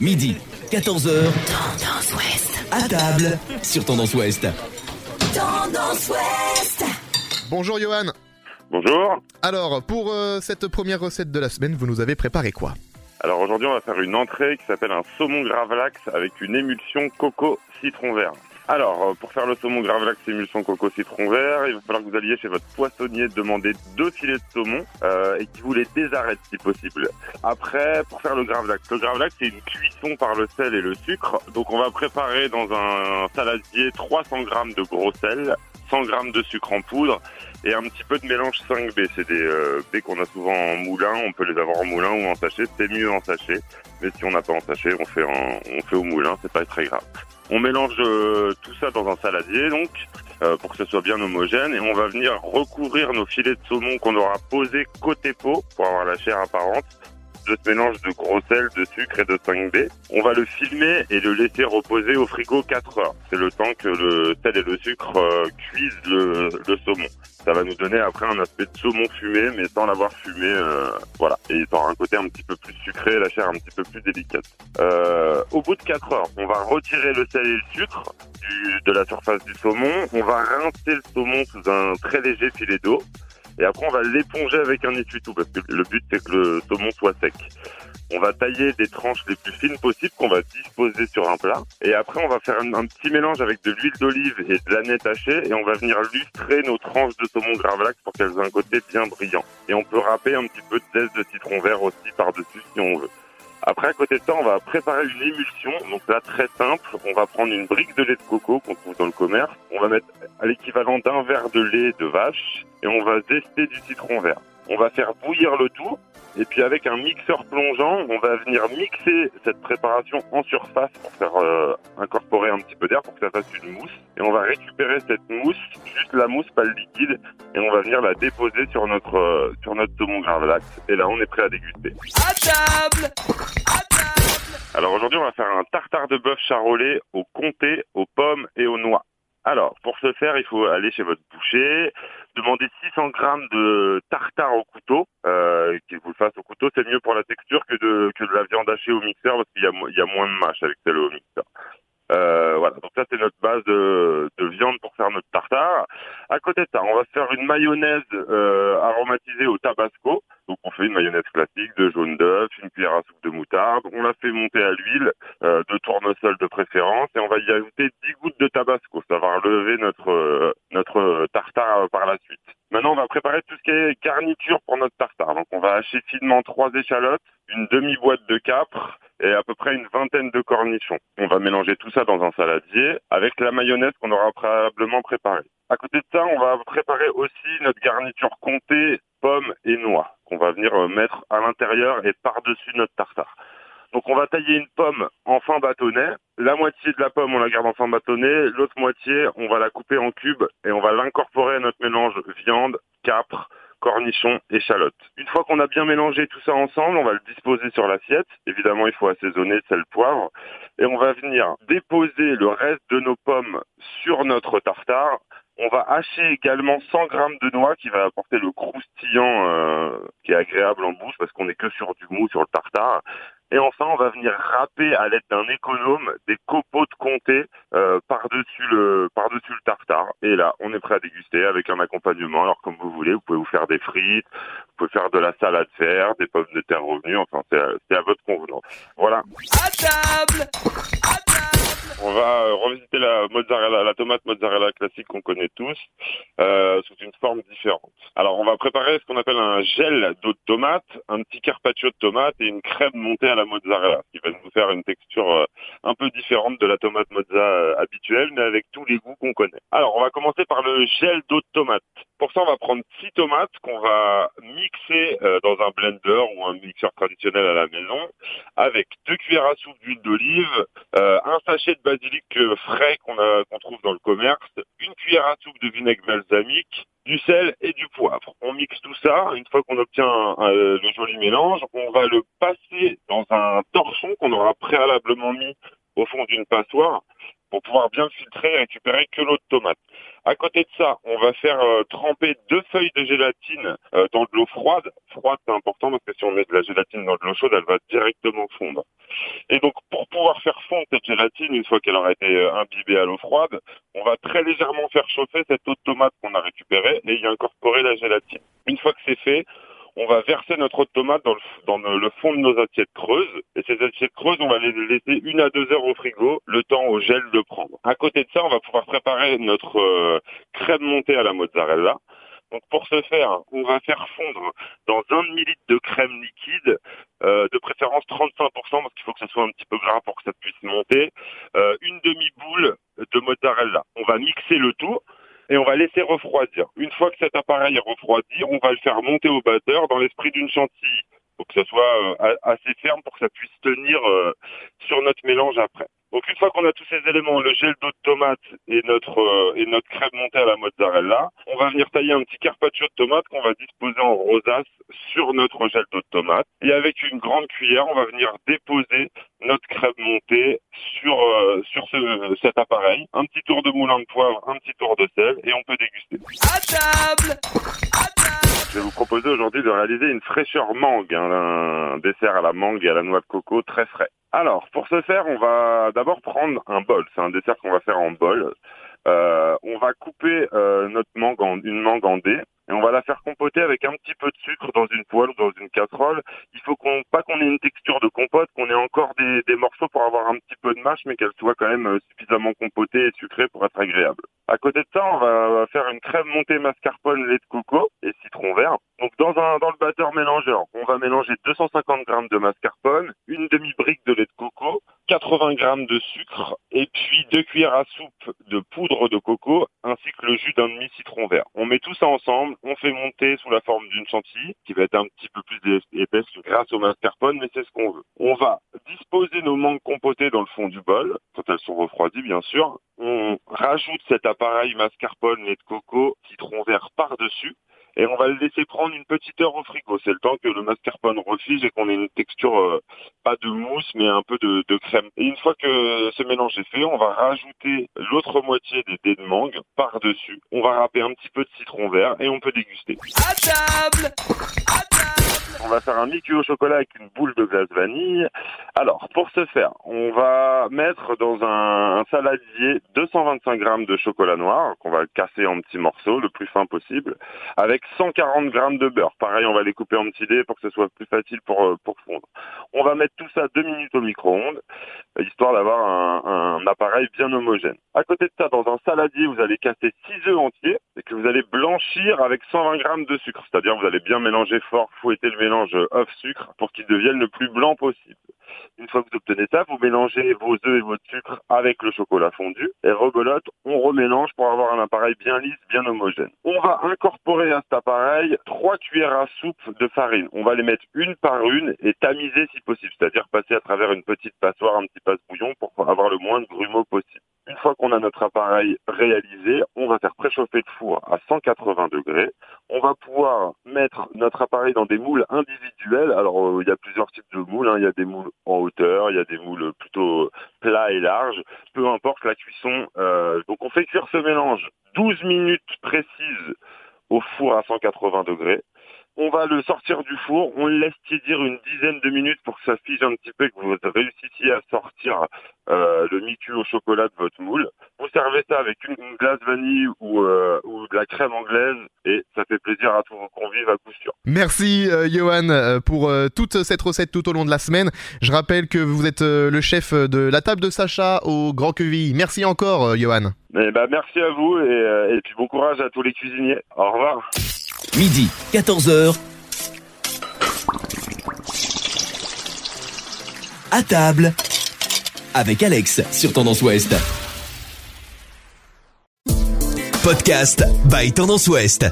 Midi, 14h. Tendance Ouest. À table sur Tendance Ouest. Tendance Ouest. Bonjour Johan. Bonjour. Alors, pour euh, cette première recette de la semaine, vous nous avez préparé quoi? Alors aujourd'hui, on va faire une entrée qui s'appelle un saumon gravlax avec une émulsion coco citron vert. Alors, euh, pour faire le saumon gravlax émulsion coco citron vert, il va falloir que vous alliez chez votre poissonnier demander deux filets de saumon euh, et qu'il vous les désarrête si possible. Après, pour faire le gravlax, le gravlax c'est une cuisson par le sel et le sucre. Donc on va préparer dans un saladier 300 grammes de gros sel, 100 grammes de sucre en poudre et un petit peu de mélange 5B. C'est des euh, qu'on a souvent en moulin. On peut les avoir en moulin ou en sachet. C'est mieux en sachet. Mais si on n'a pas en sachet, on fait en, on fait au moulin. C'est pas très grave. On mélange euh, tout ça dans un saladier, donc, euh, pour que ce soit bien homogène. Et on va venir recouvrir nos filets de saumon qu'on aura posés côté peau pour avoir la chair apparente de ce mélange de gros sel, de sucre et de 5B. On va le filmer et le laisser reposer au frigo 4 heures. C'est le temps que le sel et le sucre euh, cuisent le, le, saumon. Ça va nous donner après un aspect de saumon fumé, mais sans l'avoir fumé. Euh, voilà. Et il aura un côté un petit peu plus sucré, la chair un petit peu plus délicate. Euh, au bout de 4 heures, on va retirer le sel et le sucre du, de la surface du saumon. On va rincer le saumon sous un très léger filet d'eau. Et après, on va l'éponger avec un essuie-tout parce que le but, c'est que le saumon soit sec. On va tailler des tranches les plus fines possibles qu'on va disposer sur un plat. Et après, on va faire un, petit mélange avec de l'huile d'olive et de l'annette hachée et on va venir lustrer nos tranches de saumon gravlax pour qu'elles aient un côté bien brillant. Et on peut râper un petit peu de zeste de citron vert aussi par-dessus si on veut. Après, à côté de ça, on va préparer une émulsion. Donc là, très simple. On va prendre une brique de lait de coco qu'on trouve dans le commerce. On va mettre à l'équivalent d'un verre de lait de vache et on va zester du citron vert. On va faire bouillir le tout et puis avec un mixeur plongeant, on va venir mixer cette préparation en surface pour faire euh, incorporer un petit peu d'air pour que ça fasse une mousse. Et on va récupérer cette mousse, juste la mousse, pas le liquide, et on va venir la déposer sur notre euh, sur notre saumon gravlax. Et là, on est prêt à déguster. À table. À table. Alors aujourd'hui, on va faire un tartare de bœuf charolais au comté, aux pommes et aux noix. Alors, pour ce faire, il faut aller chez votre boucher, demander 600 grammes de tartare au couteau, euh, qu'il vous le fasse au couteau. C'est mieux pour la texture que de, que de la viande hachée au mixeur parce qu'il y a, il y a moins de mâche avec celle au mixeur. Euh, voilà, donc ça c'est notre base de, de, viande pour faire notre tartare. À côté de ça, on va faire une mayonnaise euh, aromatisée au tabasco. Donc on fait une mayonnaise classique de jaune d'œuf, une cuillère à soupe de moutarde. On la fait monter à l'huile, euh, de tournesol de préférence, et on va y ajouter 10 gouttes de tabasco. Ça va relever notre euh, notre tartare par la suite. Maintenant, on va préparer tout ce qui est garniture pour notre tartare. Donc on va hacher finement trois échalotes, une demi-boîte de capres et à peu près une vingtaine de cornichons. On va mélanger tout ça dans un saladier avec la mayonnaise qu'on aura préalablement préparée. À côté de ça, on va préparer aussi notre garniture comté pommes et noix qu'on va venir mettre à l'intérieur et par-dessus notre tartare. Donc on va tailler une pomme en fin bâtonnet. La moitié de la pomme, on la garde en fin bâtonnet. L'autre moitié, on va la couper en cubes et on va l'incorporer à notre mélange viande, capre, cornichons, échalotes. Une fois qu'on a bien mélangé tout ça ensemble, on va le disposer sur l'assiette. Évidemment, il faut assaisonner sel, poivre. Et on va venir déposer le reste de nos pommes sur notre tartare. On va hacher également 100 grammes de noix qui va apporter le croustillant euh, qui est agréable en bouche parce qu'on n'est que sur du mou sur le tartare. Et enfin, on va venir râper à l'aide d'un économe des copeaux de comté euh, par-dessus le par-dessus le tartare. Et là, on est prêt à déguster avec un accompagnement. Alors comme vous voulez, vous pouvez vous faire des frites, vous pouvez faire de la salade verte, des pommes de terre revenues. Enfin, c'est à votre convenance. Voilà. À. À. On va euh, revisiter la mozzarella, la tomate mozzarella classique qu'on connaît tous, euh, sous une forme différente. Alors, on va préparer ce qu'on appelle un gel d'eau de tomate, un petit carpaccio de tomate et une crème montée à la mozzarella, qui va nous faire une texture euh, un peu différente de la tomate mozza habituelle, mais avec tous les goûts qu'on connaît. Alors, on va commencer par le gel d'eau de tomate. Pour ça, on va prendre six tomates qu'on va mixer euh, dans un blender ou un mixeur traditionnel à la maison, avec deux cuillères à soupe d'huile d'olive, euh, un sachet de basilic frais qu'on qu'on trouve dans le commerce, une cuillère à soupe de vinaigre balsamique, du sel et du poivre. On mixe tout ça. Une fois qu'on obtient euh, le joli mélange, on va le passer dans un torchon qu'on aura préalablement mis au fond d'une passoire pour pouvoir bien filtrer et récupérer que l'eau de tomate. À côté de ça, on va faire euh, tremper deux feuilles de gélatine euh, dans de l'eau froide. Froide, c'est important parce que si on met de la gélatine dans de l'eau chaude, elle va directement fondre. Et donc, pour pouvoir faire fondre cette gélatine une fois qu'elle aura été euh, imbibée à l'eau froide, on va très légèrement faire chauffer cette eau de tomate qu'on a récupérée et y incorporer la gélatine. Une fois que c'est fait, on va verser notre tomate dans le, fond de nos assiettes creuses. Et ces assiettes creuses, on va les laisser une à deux heures au frigo, le temps au gel de prendre. À côté de ça, on va pouvoir préparer notre euh, crème montée à la mozzarella. Donc pour ce faire, on va faire fondre dans un demi-litre de crème liquide, euh, de préférence 35%, parce qu'il faut que ça soit un petit peu gras pour que ça puisse monter, euh, une demi-boule de mozzarella. On va mixer le tout et on va laisser refroidir. Une fois que cet appareil est refroidi, on va le faire monter au batteur dans l'esprit d'une chantilly. Faut que ça soit euh, assez ferme pour que ça puisse tenir euh, sur notre mélange après. Donc une fois qu'on a tous ces éléments, le gel d'eau de tomate et notre euh, et notre crème montée à la mozzarella, on va venir tailler un petit carpaccio de tomate qu'on va disposer en rosace sur notre gel d'eau de tomate. Et avec une grande cuillère, on va venir déposer notre crème montée sur euh, sur ce, cet appareil. Un petit tour de moulin de poivre, un petit tour de sel et on peut déguster. À table À table Je vais vous proposer aujourd'hui de réaliser une fraîcheur mangue, hein, un dessert à la mangue et à la noix de coco très frais. Alors, pour ce faire, on va d'abord prendre un bol. C'est un dessert qu'on va faire en bol. Euh, on va couper euh, notre mangue en une mangue en dés et on va la faire compoter avec un petit peu de sucre dans une poêle ou dans une casserole. Il faut qu'on pas qu'on ait une texture de compote, qu'on ait encore des, morceaux pour avoir un petit peu de mâche, mais qu'elle soit quand même euh, suffisamment compotée et sucrée pour être agréable. À côté de ça, on va faire une crème montée mascarpone, lait de coco et citron vert. Donc dans un dans le batteur mélangeur, on va mélanger 250 grammes de mascarpone, une demi brique de lait de coco, 80 grammes de sucre et puis deux cuillères à soupe de poudre de coco ainsi que le jus d'un demi citron vert. On met tout ça ensemble, on fait monter sous la forme d'une chantilly qui va être un petit peu plus épaisse grâce au mascarpone, mais c'est ce qu'on veut. On va disposer nos mangues compotées dans le fond du bol quand elles sont refroidies bien sûr. On rajoute cet appareil mascarpone lait de coco citron vert par-dessus et on va le laisser prendre une petite heure au frigo. C'est le temps que le mascarpone refige et qu'on ait une texture euh, pas de mousse mais un peu de, crème. Et une fois que ce mélange est fait, on va rajouter l'autre moitié des dés de mangue par-dessus. On va râper un petit peu de citron vert et on peut déguster. À table on va faire un liquide au chocolat avec une boule de glace vanille. Alors, pour ce faire, on va mettre dans un, saladier 225 grammes de chocolat noir qu'on va casser en petits morceaux, le plus fin possible, avec 140 grammes de beurre. Pareil, on va les couper en petits dés pour que ce soit plus facile pour, euh, pour fondre. On va mettre tout ça deux minutes au micro-ondes, histoire d'avoir un, un appareil bien homogène. À côté de ça, dans un saladier, vous allez casser 6 œufs entiers et que vous allez blanchir avec 120 grammes de sucre. C'est-à-dire, vous allez bien mélanger fort, fouetter le mélange œuf-sucre pour qu'il devienne le plus blanc possible. Une fois que vous obtenez ça, vous mélangez vos œufs et votre sucre avec le chocolat fondu et rebelote, on remélange pour avoir un appareil bien lisse, bien homogène. On va incorporer à cet appareil trois cuillères à soupe de farine. On va les mettre une par une et tamiser si possible, c'est-à-dire passer à travers une petite passoire, un petit passe-bouillon pour avoir le moins de grumeaux possible. Une fois qu'on a notre appareil réalisé, on va faire préchauffer le four à 180 degrés. On va pouvoir mettre notre appareil dans des moules individuels. Alors, euh, il y a plusieurs types de moules. Hein. Il y a des moules en hauteur, il y a des moules plutôt plats et larges. Peu importe la cuisson. Euh, donc, on fait cuire ce mélange 12 minutes précises au four à 180 degrés on va le sortir du four, on le laisse tiédir une dizaine de minutes pour que ça fige un petit peu et que vous réussissiez à sortir euh, le micu au chocolat de votre moule. Vous servez ça avec une, glace vanille ou, euh, ou de la crème anglaise et ça fait plaisir à tous vos convives à coup sûr. Merci euh, Johan euh, pour euh, toute cette recette tout au long de la semaine. Je rappelle que vous êtes euh, le chef de la table de Sacha au Grand Queville. Merci encore Johan. Eh ben, merci à vous et, et puis bon courage à tous les cuisiniers. Au revoir. Midi, 14h. À table. Avec Alex sur Tendance Ouest. Podcast by Tendance Ouest.